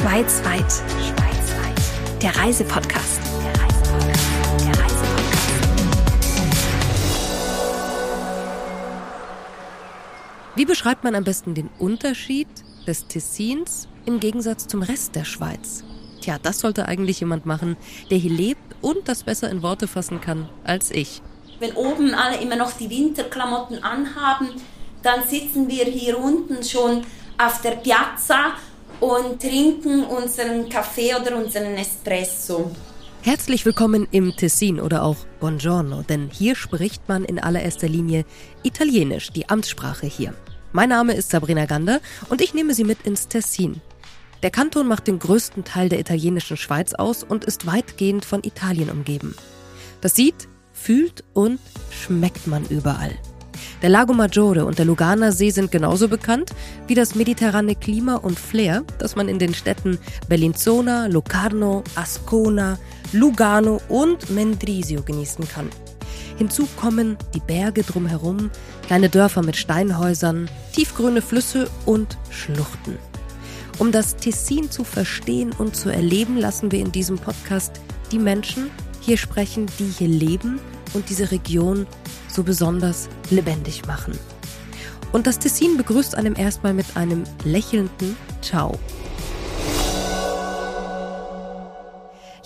Schweiz weit. Der Reisepodcast. Wie beschreibt man am besten den Unterschied des Tessins im Gegensatz zum Rest der Schweiz? Tja, das sollte eigentlich jemand machen, der hier lebt und das besser in Worte fassen kann als ich. Wenn oben alle immer noch die Winterklamotten anhaben, dann sitzen wir hier unten schon auf der Piazza und trinken unseren Kaffee oder unseren Espresso. Herzlich willkommen im Tessin oder auch Buongiorno, denn hier spricht man in allererster Linie Italienisch, die Amtssprache hier. Mein Name ist Sabrina Gander und ich nehme Sie mit ins Tessin. Der Kanton macht den größten Teil der italienischen Schweiz aus und ist weitgehend von Italien umgeben. Das sieht, fühlt und schmeckt man überall. Der Lago Maggiore und der Luganer See sind genauso bekannt wie das mediterrane Klima und Flair, das man in den Städten Bellinzona, Locarno, Ascona, Lugano und Mendrisio genießen kann. Hinzu kommen die Berge drumherum, kleine Dörfer mit Steinhäusern, tiefgrüne Flüsse und Schluchten. Um das Tessin zu verstehen und zu erleben, lassen wir in diesem Podcast die Menschen hier sprechen, die hier leben und diese Region so besonders lebendig machen. Und das Tessin begrüßt einem erstmal mit einem lächelnden Ciao.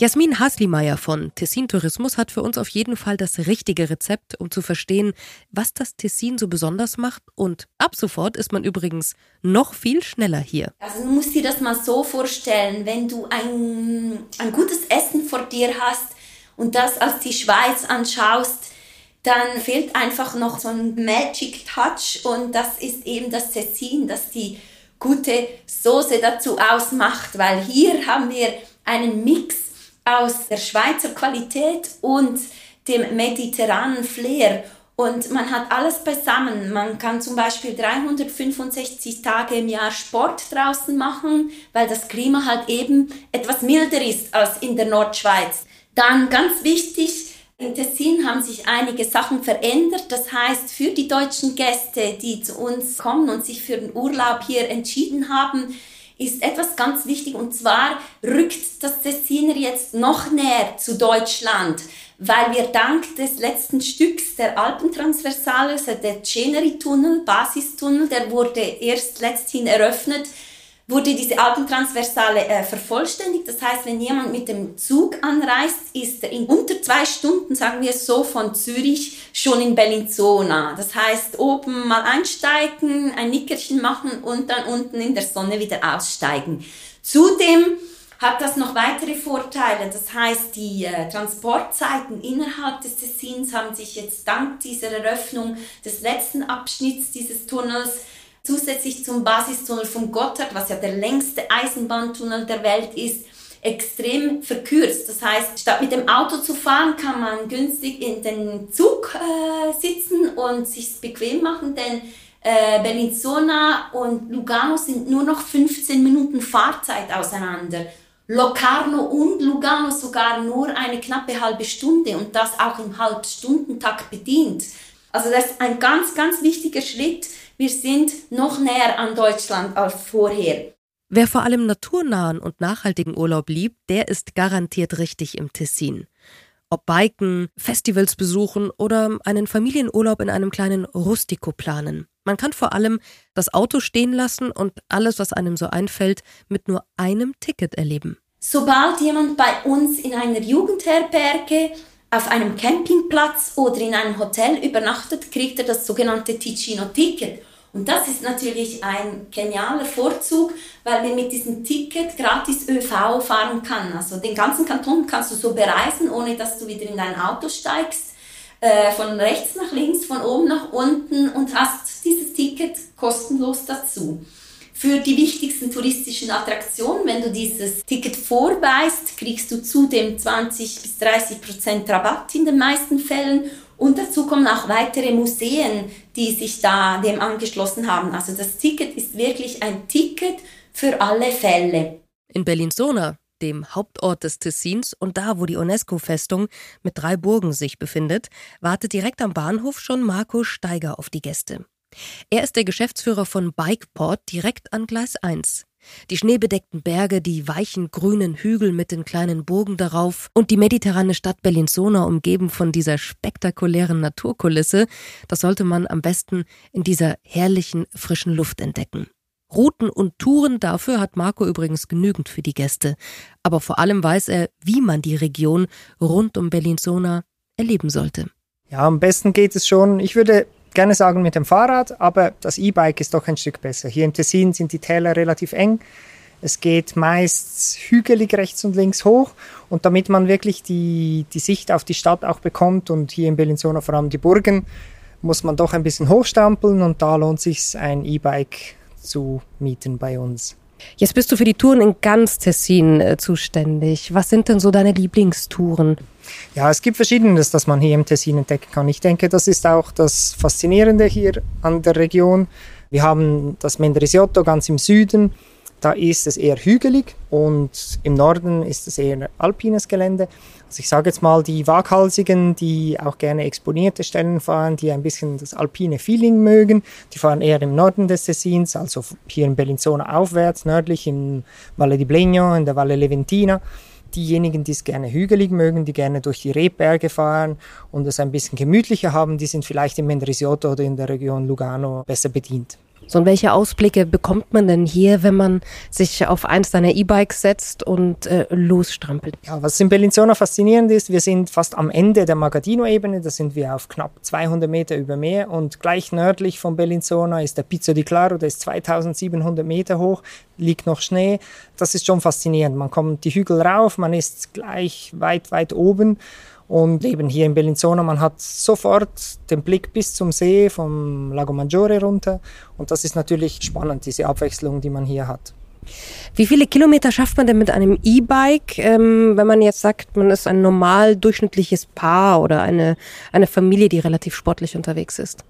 Jasmin Haslimeyer von Tessin Tourismus hat für uns auf jeden Fall das richtige Rezept, um zu verstehen, was das Tessin so besonders macht. Und ab sofort ist man übrigens noch viel schneller hier. Also du musst dir das mal so vorstellen, wenn du ein, ein gutes Essen vor dir hast und das als die Schweiz anschaust, dann fehlt einfach noch so ein Magic Touch und das ist eben das Tessin, das die gute Soße dazu ausmacht, weil hier haben wir einen Mix aus der Schweizer Qualität und dem mediterranen Flair und man hat alles beisammen. Man kann zum Beispiel 365 Tage im Jahr Sport draußen machen, weil das Klima halt eben etwas milder ist als in der Nordschweiz. Dann ganz wichtig, in Tessin haben sich einige Sachen verändert. Das heißt, für die deutschen Gäste, die zu uns kommen und sich für den Urlaub hier entschieden haben, ist etwas ganz wichtig und zwar rückt das Tessiner jetzt noch näher zu Deutschland, weil wir dank des letzten Stücks der Alpentransversale, also der Ceneri-Tunnel, Basistunnel, der wurde erst letzthin eröffnet, wurde diese Alpentransversale äh, vervollständigt. Das heißt, wenn jemand mit dem Zug anreist, ist er in unter zwei Stunden, sagen wir so, von Zürich schon in Bellinzona. Das heißt, oben mal einsteigen, ein Nickerchen machen und dann unten in der Sonne wieder aussteigen. Zudem hat das noch weitere Vorteile. Das heißt, die äh, Transportzeiten innerhalb des Tessins haben sich jetzt dank dieser Eröffnung des letzten Abschnitts dieses Tunnels zusätzlich zum Basistunnel von Gotthard, was ja der längste Eisenbahntunnel der Welt ist, extrem verkürzt. Das heißt, statt mit dem Auto zu fahren, kann man günstig in den Zug äh, sitzen und sich bequem machen, denn äh, Bellinzona und Lugano sind nur noch 15 Minuten Fahrzeit auseinander. Locarno und Lugano sogar nur eine knappe halbe Stunde und das auch im Halbstundentakt bedient. Also das ist ein ganz, ganz wichtiger Schritt, wir sind noch näher an Deutschland als vorher. Wer vor allem naturnahen und nachhaltigen Urlaub liebt, der ist garantiert richtig im Tessin. Ob Biken, Festivals besuchen oder einen Familienurlaub in einem kleinen Rustico planen. Man kann vor allem das Auto stehen lassen und alles, was einem so einfällt, mit nur einem Ticket erleben. Sobald jemand bei uns in einer Jugendherberge auf einem Campingplatz oder in einem Hotel übernachtet, kriegt er das sogenannte Ticino-Ticket. Und das ist natürlich ein genialer Vorzug, weil wir mit diesem Ticket gratis ÖV fahren kann. Also den ganzen Kanton kannst du so bereisen, ohne dass du wieder in dein Auto steigst. Äh, von rechts nach links, von oben nach unten und hast dieses Ticket kostenlos dazu. Für die wichtigsten touristischen Attraktionen, wenn du dieses Ticket vorweist, kriegst du zudem 20 bis 30 Prozent Rabatt in den meisten Fällen und dazu kommen auch weitere Museen, die sich da dem angeschlossen haben. Also das Ticket ist wirklich ein Ticket für alle Fälle. In Bellinzona, dem Hauptort des Tessins und da, wo die UNESCO-Festung mit drei Burgen sich befindet, wartet direkt am Bahnhof schon Marco Steiger auf die Gäste. Er ist der Geschäftsführer von Bikeport direkt an Gleis 1. Die schneebedeckten Berge, die weichen grünen Hügel mit den kleinen Burgen darauf und die mediterrane Stadt Bellinzona umgeben von dieser spektakulären Naturkulisse, das sollte man am besten in dieser herrlichen frischen Luft entdecken. Routen und Touren dafür hat Marco übrigens genügend für die Gäste, aber vor allem weiß er, wie man die Region rund um Bellinzona erleben sollte. Ja, am besten geht es schon. Ich würde gerne sagen mit dem Fahrrad, aber das E-Bike ist doch ein Stück besser. Hier im Tessin sind die Täler relativ eng. Es geht meist hügelig rechts und links hoch und damit man wirklich die, die Sicht auf die Stadt auch bekommt und hier in Bellinzona vor allem die Burgen, muss man doch ein bisschen hochstampeln und da lohnt sich ein E-Bike zu mieten bei uns. Jetzt bist du für die Touren in ganz Tessin äh, zuständig. Was sind denn so deine Lieblingstouren? Ja, es gibt verschiedenes, das man hier im Tessin entdecken kann. Ich denke, das ist auch das Faszinierende hier an der Region. Wir haben das Mendrisiotto ganz im Süden. Da ist es eher hügelig und im Norden ist es eher alpines Gelände. Also ich sage jetzt mal, die Waghalsigen, die auch gerne exponierte Stellen fahren, die ein bisschen das alpine Feeling mögen, die fahren eher im Norden des Tessins, also hier in Bellinzona aufwärts, nördlich im Valle di Blegno, in der Valle Leventina diejenigen, die es gerne hügelig mögen, die gerne durch die Rebberge fahren und es ein bisschen gemütlicher haben, die sind vielleicht im Mendrisiotto oder in der Region Lugano besser bedient. So, und welche Ausblicke bekommt man denn hier, wenn man sich auf eins deiner E-Bikes setzt und äh, losstrampelt? Ja, was in Bellinzona faszinierend ist, wir sind fast am Ende der Magadino-Ebene, da sind wir auf knapp 200 Meter über Meer und gleich nördlich von Bellinzona ist der Pizzo di Claro, der ist 2700 Meter hoch, liegt noch Schnee. Das ist schon faszinierend. Man kommt die Hügel rauf, man ist gleich weit, weit oben und eben hier in Bellinzona, man hat sofort den Blick bis zum See vom Lago Maggiore runter. Und das ist natürlich spannend, diese Abwechslung, die man hier hat. Wie viele Kilometer schafft man denn mit einem E-Bike, ähm, wenn man jetzt sagt, man ist ein normal durchschnittliches Paar oder eine, eine Familie, die relativ sportlich unterwegs ist?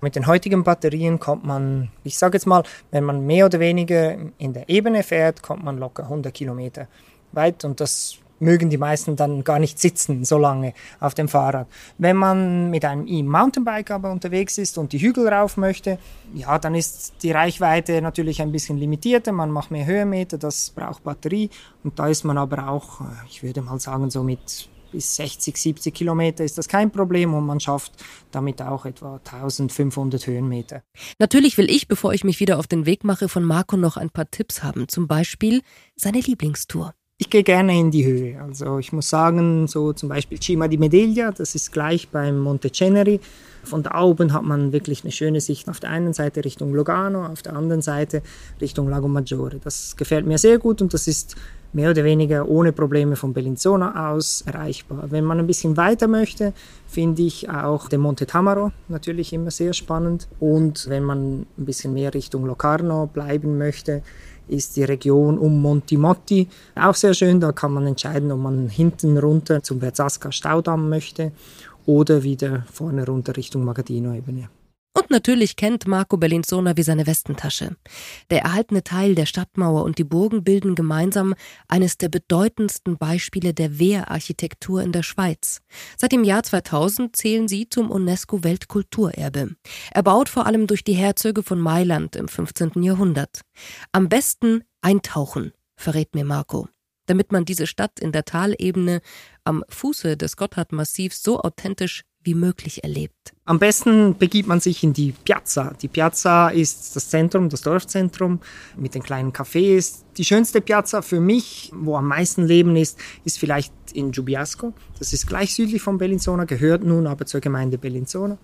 Mit den heutigen Batterien kommt man, ich sage jetzt mal, wenn man mehr oder weniger in der Ebene fährt, kommt man locker 100 Kilometer weit und das mögen die meisten dann gar nicht sitzen so lange auf dem Fahrrad. Wenn man mit einem E-Mountainbike aber unterwegs ist und die Hügel rauf möchte, ja, dann ist die Reichweite natürlich ein bisschen limitierter. Man macht mehr Höhenmeter, das braucht Batterie und da ist man aber auch, äh, ich würde mal sagen, so mit bis 60, 70 Kilometer ist das kein Problem und man schafft damit auch etwa 1500 Höhenmeter. Natürlich will ich, bevor ich mich wieder auf den Weg mache, von Marco noch ein paar Tipps haben. Zum Beispiel seine Lieblingstour. Ich gehe gerne in die Höhe. Also ich muss sagen, so zum Beispiel Cima di Medeglia, das ist gleich beim Monte Ceneri. Von da oben hat man wirklich eine schöne Sicht auf der einen Seite Richtung Lugano, auf der anderen Seite Richtung Lago Maggiore. Das gefällt mir sehr gut und das ist mehr oder weniger ohne Probleme von Bellinzona aus erreichbar. Wenn man ein bisschen weiter möchte, finde ich auch den Monte Tamaro natürlich immer sehr spannend. Und wenn man ein bisschen mehr Richtung Locarno bleiben möchte, ist die Region um Monti Motti auch sehr schön. Da kann man entscheiden, ob man hinten runter zum Verzasca Staudamm möchte oder wieder vorne runter Richtung Magadino-Ebene. Und natürlich kennt Marco Bellinzona wie seine Westentasche. Der erhaltene Teil der Stadtmauer und die Burgen bilden gemeinsam eines der bedeutendsten Beispiele der Wehrarchitektur in der Schweiz. Seit dem Jahr 2000 zählen sie zum UNESCO-Weltkulturerbe. Erbaut vor allem durch die Herzöge von Mailand im 15. Jahrhundert. Am besten eintauchen, verrät mir Marco damit man diese Stadt in der Talebene am Fuße des Gotthardmassivs so authentisch wie möglich erlebt. Am besten begibt man sich in die Piazza. Die Piazza ist das Zentrum, das Dorfzentrum mit den kleinen Cafés. Die schönste Piazza für mich, wo am meisten Leben ist, ist vielleicht in Giubiasco. Das ist gleich südlich von Bellinzona, gehört nun aber zur Gemeinde Bellinzona.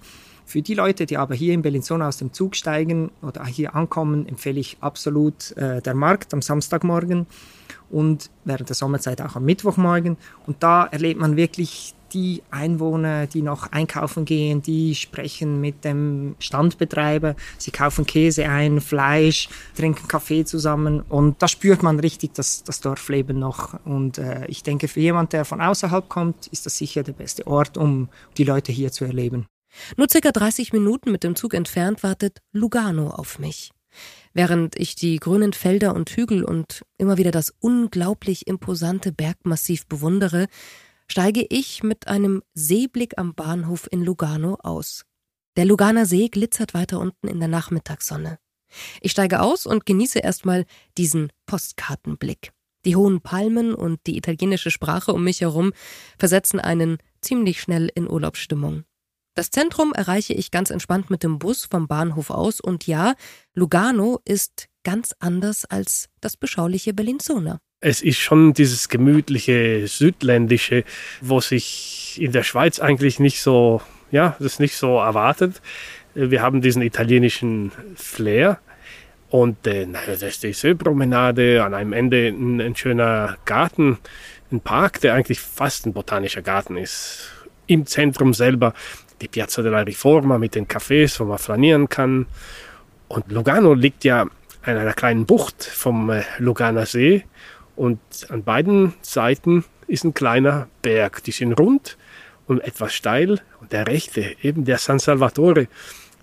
Für die Leute, die aber hier in Bellinzona aus dem Zug steigen oder hier ankommen, empfehle ich absolut äh, der Markt am Samstagmorgen und während der Sommerzeit auch am Mittwochmorgen. Und da erlebt man wirklich die Einwohner, die noch einkaufen gehen, die sprechen mit dem Standbetreiber, sie kaufen Käse ein, Fleisch, trinken Kaffee zusammen und da spürt man richtig das, das Dorfleben noch. Und äh, ich denke, für jemand, der von außerhalb kommt, ist das sicher der beste Ort, um die Leute hier zu erleben. Nur circa 30 Minuten mit dem Zug entfernt wartet Lugano auf mich. Während ich die grünen Felder und Hügel und immer wieder das unglaublich imposante Bergmassiv bewundere, steige ich mit einem Seeblick am Bahnhof in Lugano aus. Der Luganer See glitzert weiter unten in der Nachmittagssonne. Ich steige aus und genieße erstmal diesen Postkartenblick. Die hohen Palmen und die italienische Sprache um mich herum versetzen einen ziemlich schnell in Urlaubsstimmung. Das Zentrum erreiche ich ganz entspannt mit dem Bus vom Bahnhof aus und ja, Lugano ist ganz anders als das beschauliche Bellinzona. Es ist schon dieses gemütliche Südländische, wo sich in der Schweiz eigentlich nicht so, ja, das nicht so erwartet. Wir haben diesen italienischen Flair. Und äh, das ist die Seepromenade, an einem Ende ein, ein, schöner Garten, ein Park, der eigentlich fast ein botanischer Garten ist. Im Zentrum selber die Piazza della Riforma mit den Cafés, wo man flanieren kann. Und Lugano liegt ja in einer kleinen Bucht vom äh, Luganer See und an beiden Seiten ist ein kleiner Berg. Die sind rund und etwas steil. Und der rechte, eben der San Salvatore,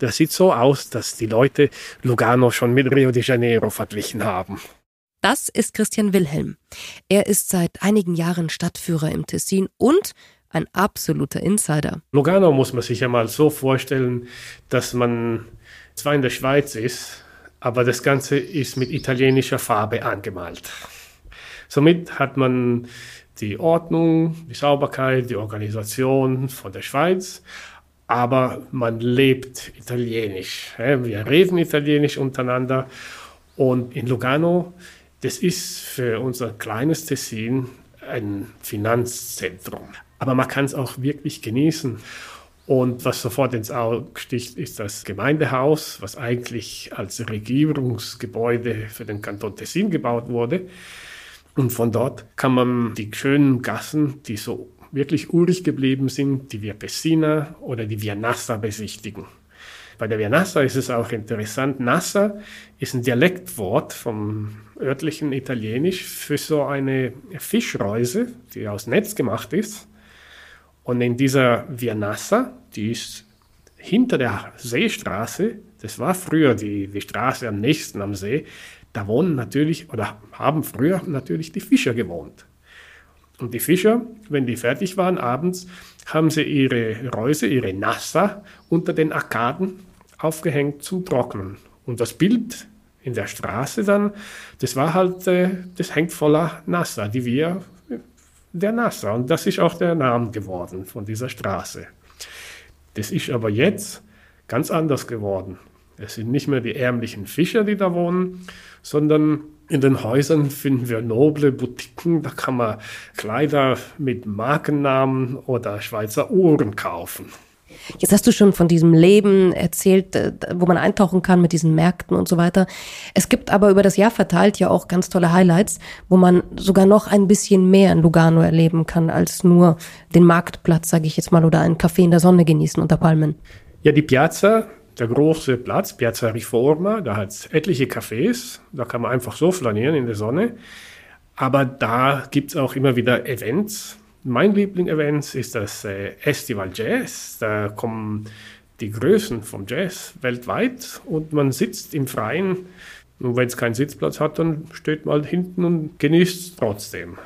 der sieht so aus, dass die Leute Lugano schon mit Rio de Janeiro verglichen haben. Das ist Christian Wilhelm. Er ist seit einigen Jahren Stadtführer im Tessin und ein absoluter Insider. Lugano muss man sich ja mal so vorstellen, dass man zwar in der Schweiz ist, aber das Ganze ist mit italienischer Farbe angemalt. Somit hat man die Ordnung, die Sauberkeit, die Organisation von der Schweiz, aber man lebt italienisch. Wir reden italienisch untereinander und in Lugano, das ist für unser kleines Tessin ein Finanzzentrum. Aber man kann es auch wirklich genießen. Und was sofort ins Auge sticht, ist das Gemeindehaus, was eigentlich als Regierungsgebäude für den Kanton Tessin gebaut wurde. Und von dort kann man die schönen Gassen, die so wirklich urig geblieben sind, die Via Pessina oder die Via Nassa besichtigen. Bei der Via Nassa ist es auch interessant. Nassa ist ein Dialektwort vom örtlichen Italienisch für so eine Fischreuse, die aus Netz gemacht ist. Und in dieser Via Nassa, die ist hinter der Seestraße, das war früher die, die Straße am nächsten am See, da wohnen natürlich oder haben früher natürlich die Fischer gewohnt. Und die Fischer, wenn die fertig waren abends, haben sie ihre Reuse, ihre Nassa unter den Arkaden aufgehängt zum Trocknen. Und das Bild in der Straße dann, das war halt, äh, das hängt voller Nassa, die wir, der Nassa. Und das ist auch der Name geworden von dieser Straße. Das ist aber jetzt ganz anders geworden. Es sind nicht mehr die ärmlichen Fischer, die da wohnen, sondern in den Häusern finden wir noble Boutiquen. Da kann man Kleider mit Markennamen oder Schweizer Uhren kaufen. Jetzt hast du schon von diesem Leben erzählt, äh, wo man eintauchen kann mit diesen Märkten und so weiter. Es gibt aber über das Jahr verteilt ja auch ganz tolle Highlights, wo man sogar noch ein bisschen mehr in Lugano erleben kann, als nur den Marktplatz, sage ich jetzt mal, oder einen Kaffee in der Sonne genießen unter Palmen. Ja, die Piazza der große Platz, Piazza Riforma, da hat es etliche Cafés, da kann man einfach so flanieren in der Sonne. Aber da gibt es auch immer wieder Events. Mein Liebling-Event ist das äh, Festival Jazz. Da kommen die Größen vom Jazz weltweit und man sitzt im Freien. Und wenn es keinen Sitzplatz hat, dann steht man halt hinten und genießt es trotzdem.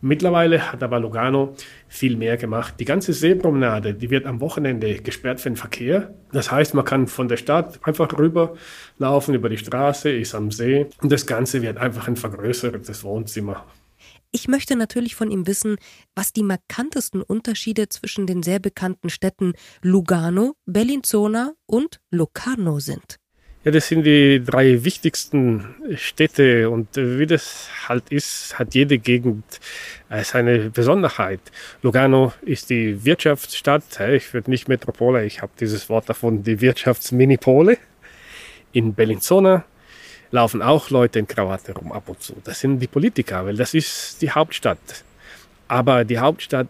Mittlerweile hat aber Lugano viel mehr gemacht. Die ganze Seepromenade, die wird am Wochenende gesperrt für den Verkehr. Das heißt, man kann von der Stadt einfach rüberlaufen über die Straße, ist am See und das Ganze wird einfach ein vergrößertes Wohnzimmer. Ich möchte natürlich von ihm wissen, was die markantesten Unterschiede zwischen den sehr bekannten Städten Lugano, Bellinzona und Locarno sind. Ja, das sind die drei wichtigsten Städte und wie das halt ist, hat jede Gegend äh, seine Besonderheit. Lugano ist die Wirtschaftsstadt, ich würde nicht Metropole, ich habe dieses Wort davon, die Wirtschaftsminipole. In Bellinzona laufen auch Leute in Krawatte rum ab und zu. Das sind die Politiker, weil das ist die Hauptstadt. Aber die Hauptstadt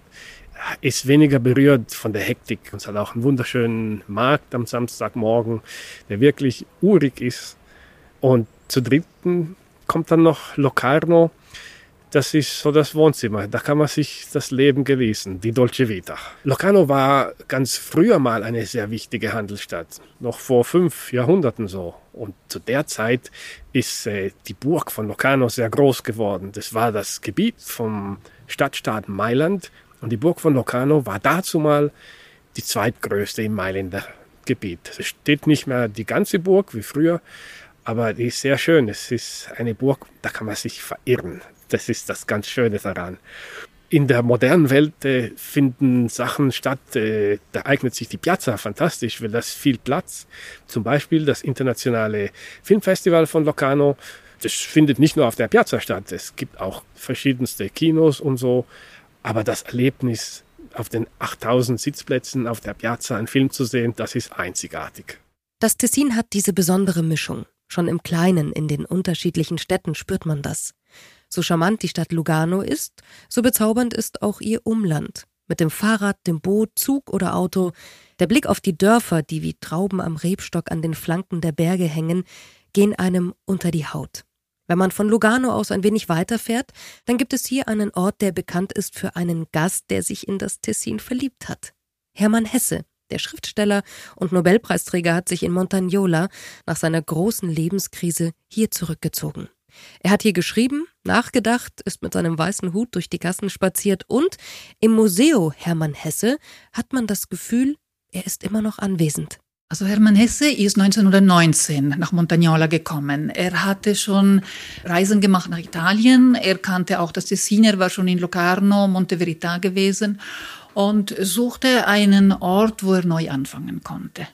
ist weniger berührt von der Hektik und es hat auch einen wunderschönen Markt am Samstagmorgen, der wirklich urig ist. Und zu dritten kommt dann noch Locarno. Das ist so das Wohnzimmer. Da kann man sich das Leben genießen, die Dolce Vita. Locarno war ganz früher mal eine sehr wichtige Handelsstadt, noch vor fünf Jahrhunderten so. Und zu der Zeit ist äh, die Burg von Locarno sehr groß geworden. Das war das Gebiet vom Stadtstaat Mailand und die Burg von Locarno war dazu mal die zweitgrößte im Mailänder Gebiet. Es steht nicht mehr die ganze Burg wie früher, aber die ist sehr schön. Es ist eine Burg, da kann man sich verirren. Das ist das ganz Schöne daran. In der modernen Welt äh, finden Sachen statt, äh, da eignet sich die Piazza fantastisch, weil das viel Platz. Zum Beispiel das internationale Filmfestival von Locarno. Das findet nicht nur auf der Piazza statt, es gibt auch verschiedenste Kinos und so. Aber das Erlebnis, auf den 8000 Sitzplätzen auf der Piazza einen Film zu sehen, das ist einzigartig. Das Tessin hat diese besondere Mischung. Schon im Kleinen, in den unterschiedlichen Städten spürt man das. So charmant die Stadt Lugano ist, so bezaubernd ist auch ihr Umland. Mit dem Fahrrad, dem Boot, Zug oder Auto, der Blick auf die Dörfer, die wie Trauben am Rebstock an den Flanken der Berge hängen, gehen einem unter die Haut. Wenn man von Lugano aus ein wenig weiterfährt, dann gibt es hier einen Ort, der bekannt ist für einen Gast, der sich in das Tessin verliebt hat. Hermann Hesse, der Schriftsteller und Nobelpreisträger, hat sich in Montagnola nach seiner großen Lebenskrise hier zurückgezogen. Er hat hier geschrieben, nachgedacht, ist mit seinem weißen Hut durch die Gassen spaziert und im Museo Hermann Hesse hat man das Gefühl, er ist immer noch anwesend. Also Hermann Hesse ist 1919 nach Montagnola gekommen. Er hatte schon Reisen gemacht nach Italien. Er kannte auch das Tessin. Er war schon in Locarno, Monteverità gewesen und suchte einen Ort, wo er neu anfangen konnte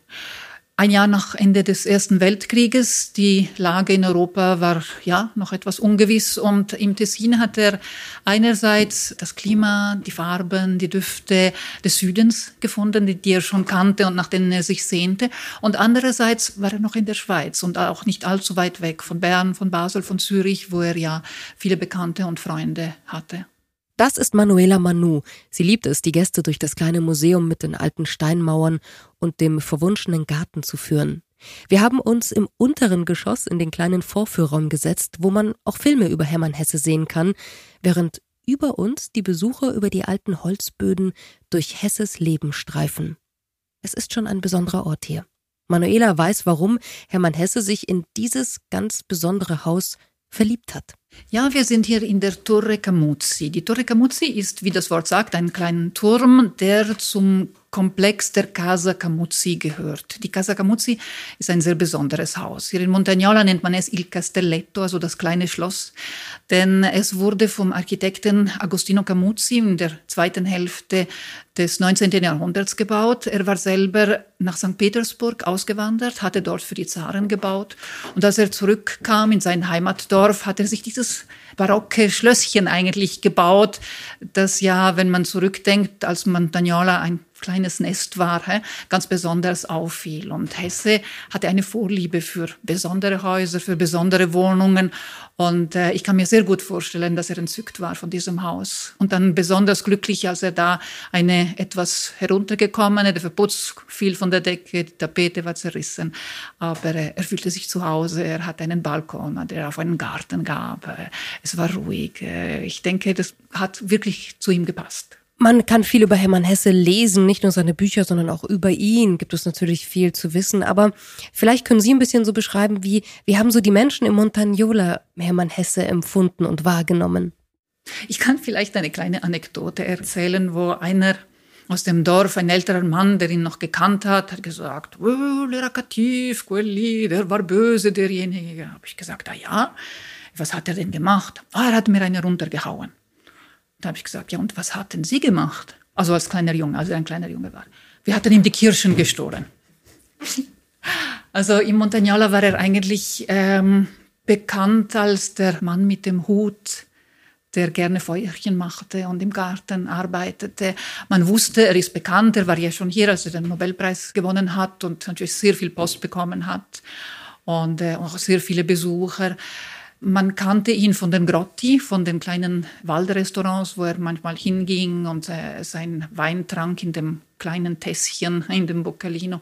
ein Jahr nach Ende des Ersten Weltkrieges. Die Lage in Europa war ja noch etwas ungewiss und im Tessin hat er einerseits das Klima, die Farben, die Düfte des Südens gefunden, die, die er schon kannte und nach denen er sich sehnte. Und andererseits war er noch in der Schweiz und auch nicht allzu weit weg von Bern, von Basel, von Zürich, wo er ja viele Bekannte und Freunde hatte. Das ist Manuela Manu. Sie liebt es, die Gäste durch das kleine Museum mit den alten Steinmauern und dem verwunschenen Garten zu führen. Wir haben uns im unteren Geschoss in den kleinen Vorführraum gesetzt, wo man auch Filme über Hermann Hesse sehen kann, während über uns die Besucher über die alten Holzböden durch Hesses Leben streifen. Es ist schon ein besonderer Ort hier. Manuela weiß, warum Hermann Hesse sich in dieses ganz besondere Haus verliebt hat. Ja, wir sind hier in der Torre Camuzzi. Die Torre Camuzzi ist, wie das Wort sagt, ein kleiner Turm, der zum Komplex der Casa Camuzzi gehört. Die Casa Camuzzi ist ein sehr besonderes Haus. Hier in Montagnola nennt man es Il Castelletto, also das kleine Schloss, denn es wurde vom Architekten Agostino Camuzzi in der zweiten Hälfte des 19. Jahrhunderts gebaut. Er war selber nach St. Petersburg ausgewandert, hatte dort für die Zaren gebaut. Und als er zurückkam in sein Heimatdorf, hat er sich dieses barocke Schlösschen eigentlich gebaut, das ja, wenn man zurückdenkt, als Montagnola ein kleines Nest war, ganz besonders auffiel. Und Hesse hatte eine Vorliebe für besondere Häuser, für besondere Wohnungen. Und äh, ich kann mir sehr gut vorstellen, dass er entzückt war von diesem Haus. Und dann besonders glücklich, als er da eine etwas heruntergekommene, der Verputz fiel von der Decke, die Tapete war zerrissen. Aber äh, er fühlte sich zu Hause, er hatte einen Balkon, der auf einen Garten gab. Äh, es war ruhig. Ich denke, das hat wirklich zu ihm gepasst. Man kann viel über Hermann Hesse lesen, nicht nur seine Bücher, sondern auch über ihn gibt es natürlich viel zu wissen. Aber vielleicht können Sie ein bisschen so beschreiben, wie, wie haben so die Menschen im Montagnola Hermann Hesse empfunden und wahrgenommen? Ich kann vielleicht eine kleine Anekdote erzählen, wo einer aus dem Dorf, ein älterer Mann, der ihn noch gekannt hat, hat gesagt, oh, cattiv, quelli, der war böse, derjenige. Habe ich gesagt, ah ja, was hat er denn gemacht? Ah, er hat mir eine runtergehauen. Da habe ich gesagt, ja, und was hatten Sie gemacht? Also als kleiner Junge, als er ein kleiner Junge war. Wir hatten ihm die Kirschen gestohlen. also im Montagnola war er eigentlich ähm, bekannt als der Mann mit dem Hut, der gerne Feuerchen machte und im Garten arbeitete. Man wusste, er ist bekannt, er war ja schon hier, als er den Nobelpreis gewonnen hat und natürlich sehr viel Post bekommen hat und äh, auch sehr viele Besucher. Man kannte ihn von den Grotti, von den kleinen Waldrestaurants, wo er manchmal hinging und äh, sein Wein trank in dem kleinen Tässchen, in dem Boccalino.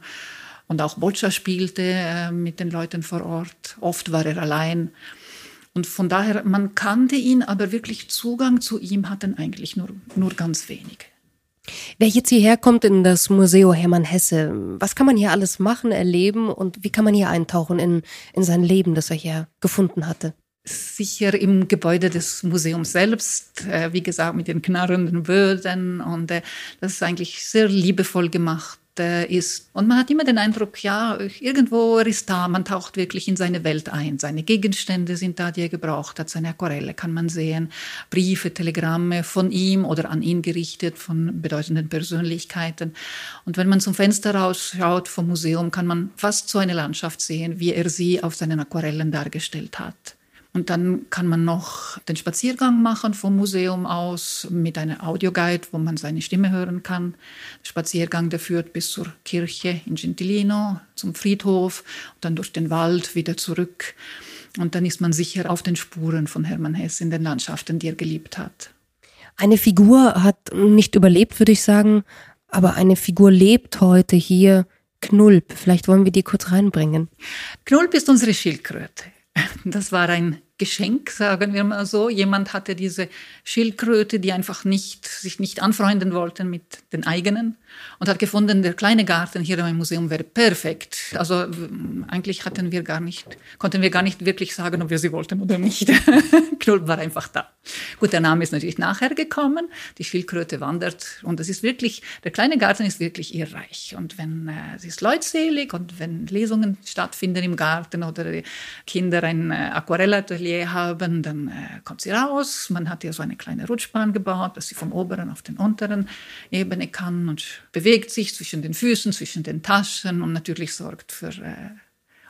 Und auch Boccia spielte äh, mit den Leuten vor Ort. Oft war er allein. Und von daher, man kannte ihn, aber wirklich Zugang zu ihm hatten eigentlich nur, nur ganz wenig. Wer jetzt hierher kommt in das Museum Hermann Hesse, was kann man hier alles machen, erleben und wie kann man hier eintauchen in, in sein Leben, das er hier gefunden hatte? Sicher im Gebäude des Museums selbst, äh, wie gesagt, mit den knarrenden Böden. Und äh, das ist eigentlich sehr liebevoll gemacht. äh, ist. Und man hat immer den Eindruck, ja, irgendwo er ist da, man taucht wirklich in seine Welt ein. Seine Gegenstände sind da, die er gebraucht hat, seine Aquarelle kann man sehen, Briefe, Telegramme von ihm oder an ihn gerichtet von bedeutenden Persönlichkeiten. Und wenn man zum Fenster rausschaut vom Museum, kann man fast so eine Landschaft sehen, wie er sie auf seinen Aquarellen dargestellt hat. Und dann kann man noch den Spaziergang machen vom Museum aus mit einer Audioguide, wo man seine Stimme hören kann. Der Spaziergang, der führt bis zur Kirche in Gentilino, zum Friedhof, und dann durch den Wald wieder zurück. Und dann ist man sicher auf den Spuren von Hermann Hesse in den Landschaften, die er geliebt hat. Eine Figur hat nicht überlebt, würde ich sagen, aber eine Figur lebt heute hier. Knulp, vielleicht wollen wir die kurz reinbringen. Knulp ist unsere Schildkröte. Das war ein Geschenk, sagen wir mal so. Jemand hatte diese Schildkröte, die einfach nicht, sich nicht anfreunden wollten mit den eigenen und hat gefunden, der kleine Garten hier im Museum wäre perfekt. Also eigentlich hatten wir gar nicht, konnten wir gar nicht wirklich sagen, ob wir sie wollten oder nicht. Knulp war einfach da. Gut, der Name ist natürlich nachher gekommen. Die Schildkröte wandert und es ist wirklich, der kleine Garten ist wirklich ihr Reich. Und wenn äh, sie ist leutselig und wenn Lesungen stattfinden im Garten oder die Kinder ein äh, Aquarellatelier haben, dann äh, kommt sie raus. Man hat ihr so eine kleine Rutschbahn gebaut, dass sie vom oberen auf den unteren Ebene kann und bewegt sich zwischen den Füßen, zwischen den Taschen und natürlich sorgt für äh,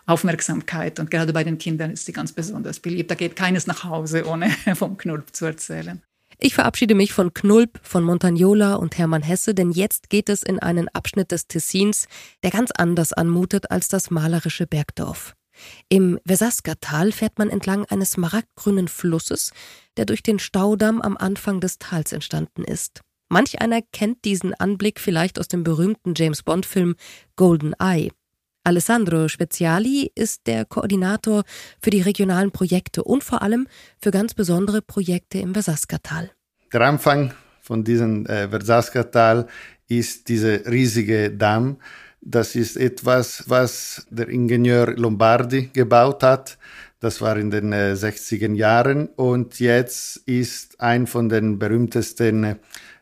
Aufmerksamkeit. Und gerade bei den Kindern ist sie ganz besonders beliebt. Da geht keines nach Hause, ohne vom Knulp zu erzählen. Ich verabschiede mich von Knulp, von Montagnola und Hermann Hesse, denn jetzt geht es in einen Abschnitt des Tessins, der ganz anders anmutet als das malerische Bergdorf. Im Vesaska-Tal fährt man entlang eines smaragdgrünen Flusses, der durch den Staudamm am Anfang des Tals entstanden ist. Manch einer kennt diesen Anblick vielleicht aus dem berühmten James Bond-Film Golden Eye. Alessandro Speziali ist der Koordinator für die regionalen Projekte und vor allem für ganz besondere Projekte im Versaska-Tal. Der Anfang von diesem äh, Versaska-Tal ist dieser riesige Damm. Das ist etwas, was der Ingenieur Lombardi gebaut hat. Das war in den äh, 60er Jahren und jetzt ist ein von den berühmtesten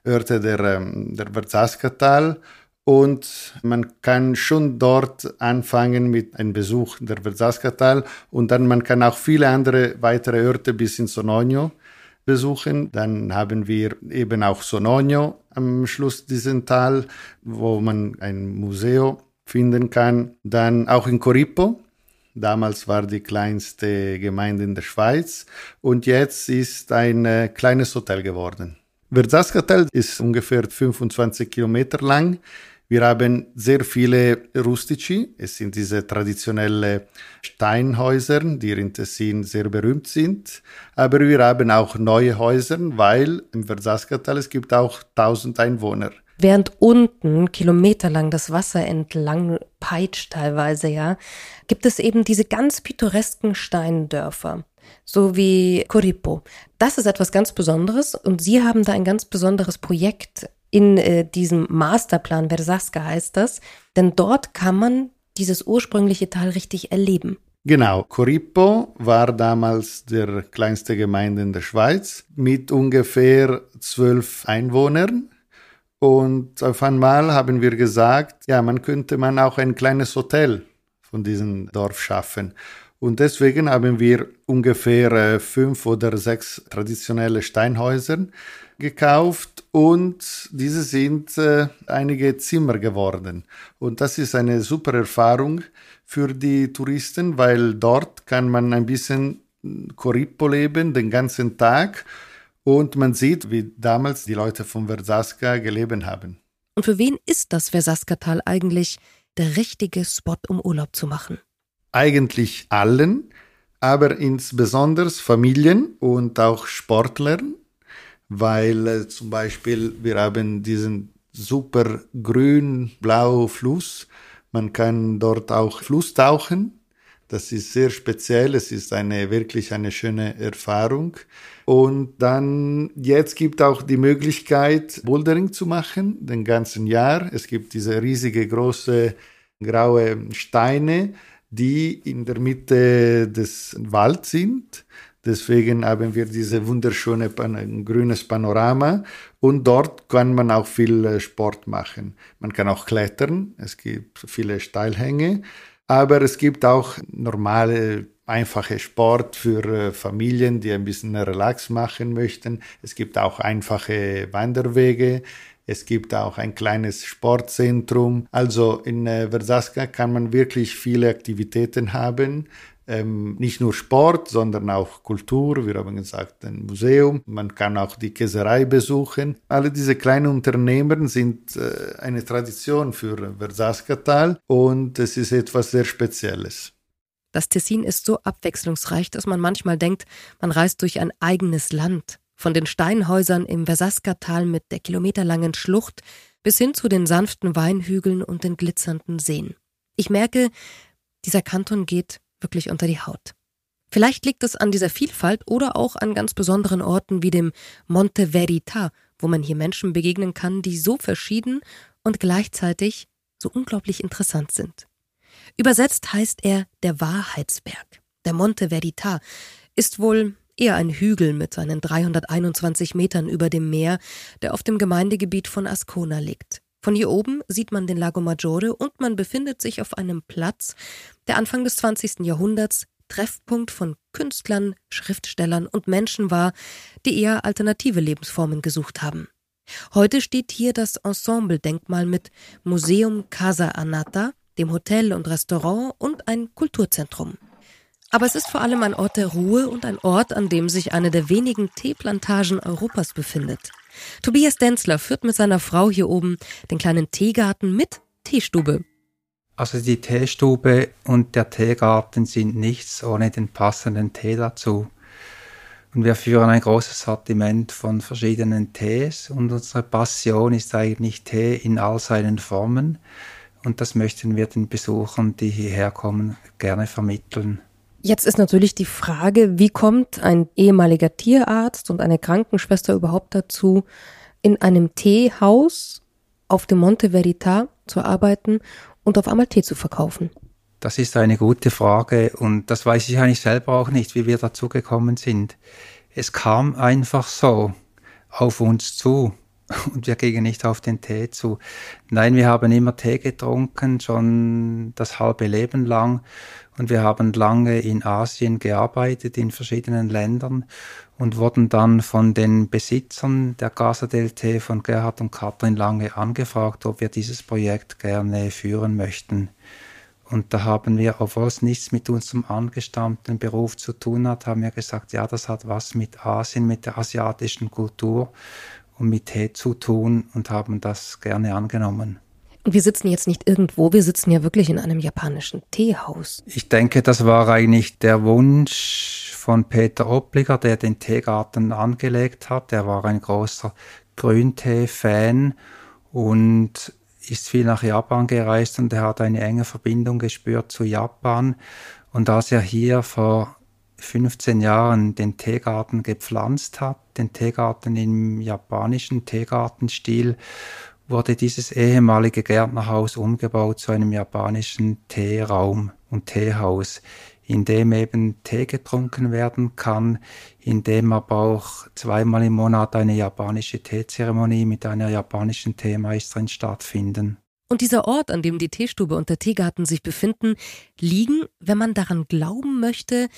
Orte der, ähm, der Verzaskatal und man kann schon dort anfangen mit einem Besuch der Verzaskatal und dann man kann auch viele andere weitere Orte bis in Sonogno besuchen. Dann haben wir eben auch Sonogno am Schluss diesen Tal, wo man ein Museum finden kann. Dann auch in Coripo. Damals war die kleinste Gemeinde in der Schweiz und jetzt ist ein äh, kleines Hotel geworden. Verzaskatal ist ungefähr 25 Kilometer lang. Wir haben sehr viele Rustici. Es sind diese traditionellen Steinhäuser, die in Tessin sehr berühmt sind. Aber wir haben auch neue Häuser, weil im Verzaskatal es gibt auch 1000 Einwohner. Während unten kilometerlang das Wasser entlang peitscht teilweise, ja, gibt es eben diese ganz pittoresken Steindörfer so wie Coripo. Das ist etwas ganz Besonderes und Sie haben da ein ganz besonderes Projekt in äh, diesem Masterplan, Versaska heißt das, denn dort kann man dieses ursprüngliche Tal richtig erleben. Genau, Coripo war damals der kleinste Gemeinde in der Schweiz mit ungefähr zwölf Einwohnern. Und auf einmal haben wir gesagt, ja, man könnte man auch ein kleines Hotel von diesem Dorf schaffen. Und deswegen haben wir ungefähr äh, fünf oder sechs traditionelle Steinhäuser gekauft und diese sind äh, einige Zimmer geworden. Und das ist eine super Erfahrung für die Touristen, weil dort kann man ein bisschen Coripo leben, den ganzen Tag. Und man sieht, wie damals die Leute von Versaska gelebt haben. Und für wen ist das Versaska-Tal eigentlich der richtige Spot, um Urlaub zu machen? Eigentlich allen, aber insbesondere Familien und auch Sportlern weil äh, zum Beispiel wir haben diesen super grün-blau Fluss. Man kann dort auch Fluss tauchen. Das ist sehr speziell. Es ist eine wirklich eine schöne Erfahrung. Und dann jetzt gibt auch die Möglichkeit, Bouldering zu machen, den ganzen Jahr. Es gibt diese riesige große graue Steine, die in der Mitte des Walds sind. Deswegen haben wir diese wunderschöne pan grünes Panorama und dort kann man auch viel äh, Sport machen. Man kann auch klettern, es gibt viele Steilhänge, aber es gibt auch normale einfache Sport für äh, Familien, die ein bisschen Relax machen möchten. Es gibt auch einfache Wanderwege. Es gibt auch ein kleines Sportzentrum. Also in äh, Versaska kann man wirklich viele Aktivitäten haben. Ähm, nicht nur Sport, sondern auch Kultur. Wir haben gesagt, ein Museum. Man kann auch die Käserei besuchen. Alle diese kleinen Unternehmen sind äh, eine Tradition für Versaska-Tal und es ist etwas sehr Spezielles. Das Tessin ist so abwechslungsreich, dass man manchmal denkt, man reist durch ein eigenes Land. Von den Steinhäusern im Versaska-Tal mit der kilometerlangen Schlucht bis hin zu den sanften Weinhügeln und den glitzernden Seen. Ich merke, dieser Kanton geht wirklich unter die Haut. Vielleicht liegt es an dieser Vielfalt oder auch an ganz besonderen Orten wie dem Monte Verita, wo man hier Menschen begegnen kann, die so verschieden und gleichzeitig so unglaublich interessant sind. Übersetzt heißt er der Wahrheitsberg. Der Monte Verita ist wohl eher ein Hügel mit seinen 321 Metern über dem Meer, der auf dem Gemeindegebiet von Ascona liegt. Von hier oben sieht man den Lago Maggiore und man befindet sich auf einem Platz, der Anfang des 20. Jahrhunderts Treffpunkt von Künstlern, Schriftstellern und Menschen war, die eher alternative Lebensformen gesucht haben. Heute steht hier das Ensemble-Denkmal mit Museum Casa Anata, dem Hotel und Restaurant und ein Kulturzentrum. Aber es ist vor allem ein Ort der Ruhe und ein Ort, an dem sich eine der wenigen Teeplantagen Europas befindet. Tobias Denzler führt mit seiner Frau hier oben den kleinen Teegarten mit Teestube. Also die Teestube und der Teegarten sind nichts ohne den passenden Tee dazu. Und wir führen ein großes Sortiment von verschiedenen Tees und unsere Passion ist eigentlich Tee in all seinen Formen und das möchten wir den Besuchern, die hierher kommen, gerne vermitteln. Jetzt ist natürlich die Frage, wie kommt ein ehemaliger Tierarzt und eine Krankenschwester überhaupt dazu, in einem Teehaus auf dem Monte Verita zu arbeiten und auf einmal Tee zu verkaufen? Das ist eine gute Frage und das weiß ich eigentlich selber auch nicht, wie wir dazu gekommen sind. Es kam einfach so auf uns zu und wir gingen nicht auf den Tee zu. Nein, wir haben immer Tee getrunken, schon das halbe Leben lang. Und wir haben lange in Asien gearbeitet, in verschiedenen Ländern und wurden dann von den Besitzern der Casa del Tee von Gerhard und Katrin Lange angefragt, ob wir dieses Projekt gerne führen möchten. Und da haben wir, obwohl es nichts mit unserem angestammten Beruf zu tun hat, haben wir gesagt, ja, das hat was mit Asien, mit der asiatischen Kultur und mit Tee zu tun und haben das gerne angenommen. Und wir sitzen jetzt nicht irgendwo, wir sitzen ja wirklich in einem japanischen Teehaus. Ich denke, das war eigentlich der Wunsch von Peter Oppliger, der den Teegarten angelegt hat. Er war ein großer Grüntee-Fan und ist viel nach Japan gereist und er hat eine enge Verbindung gespürt zu Japan. Und als er hier vor 15 Jahren den Teegarten gepflanzt hat, den Teegarten im japanischen Teegartenstil, wurde dieses ehemalige Gärtnerhaus umgebaut zu einem japanischen Teeraum und Teehaus, in dem eben Tee getrunken werden kann, in dem aber auch zweimal im Monat eine japanische Teezeremonie mit einer japanischen Teemeisterin stattfinden. Und dieser Ort, an dem die Teestube und der Teegarten sich befinden, liegen, wenn man daran glauben möchte,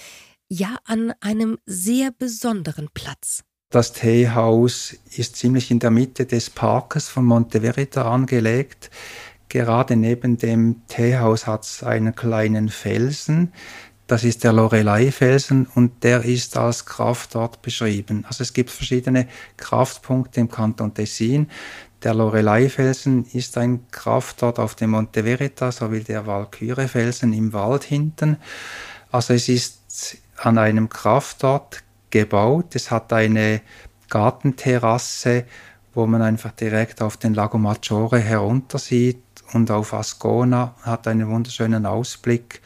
ja an einem sehr besonderen Platz. Das Teehaus ist ziemlich in der Mitte des Parkes von Monte Verita angelegt. Gerade neben dem Teehaus hat es einen kleinen Felsen. Das ist der Lorelei-Felsen und der ist als Kraftort beschrieben. Also es gibt verschiedene Kraftpunkte im Kanton Tessin. Der Lorelei-Felsen ist ein Kraftort auf dem Monte Verita sowie der Valkyrie-Felsen im Wald hinten. Also es ist an einem Kraftort gebaut. Es hat eine Gartenterrasse, wo man einfach direkt auf den Lago Maggiore herunter sieht und auf Ascona hat einen wunderschönen Ausblick.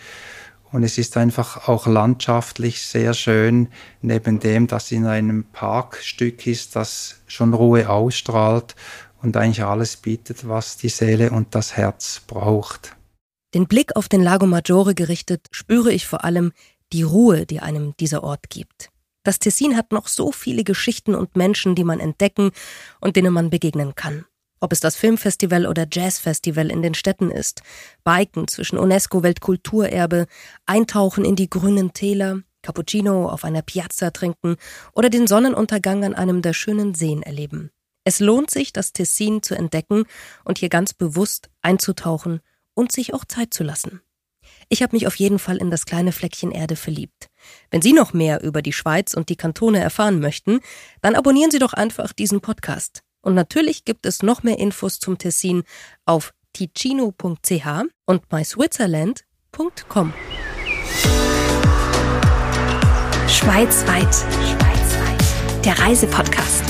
Und es ist einfach auch landschaftlich sehr schön, neben dem, dass in einem Parkstück ist, das schon Ruhe ausstrahlt und eigentlich alles bietet, was die Seele und das Herz braucht. Den Blick auf den Lago Maggiore gerichtet, spüre ich vor allem die Ruhe, die einem dieser Ort gibt. Das Tessin hat noch so viele Geschichten und Menschen, die man entdecken und denen man begegnen kann. Ob es das Filmfestival oder Jazzfestival in den Städten ist, Biken zwischen UNESCO-Weltkulturerbe, Eintauchen in die grünen Täler, Cappuccino auf einer Piazza trinken oder den Sonnenuntergang an einem der schönen Seen erleben. Es lohnt sich, das Tessin zu entdecken und hier ganz bewusst einzutauchen und sich auch Zeit zu lassen. Ich habe mich auf jeden Fall in das kleine Fleckchen Erde verliebt. Wenn Sie noch mehr über die Schweiz und die Kantone erfahren möchten, dann abonnieren Sie doch einfach diesen Podcast. Und natürlich gibt es noch mehr Infos zum Tessin auf ticino.ch und myswitzerland.com. Schweizweit. Schweizweit. Der Reisepodcast.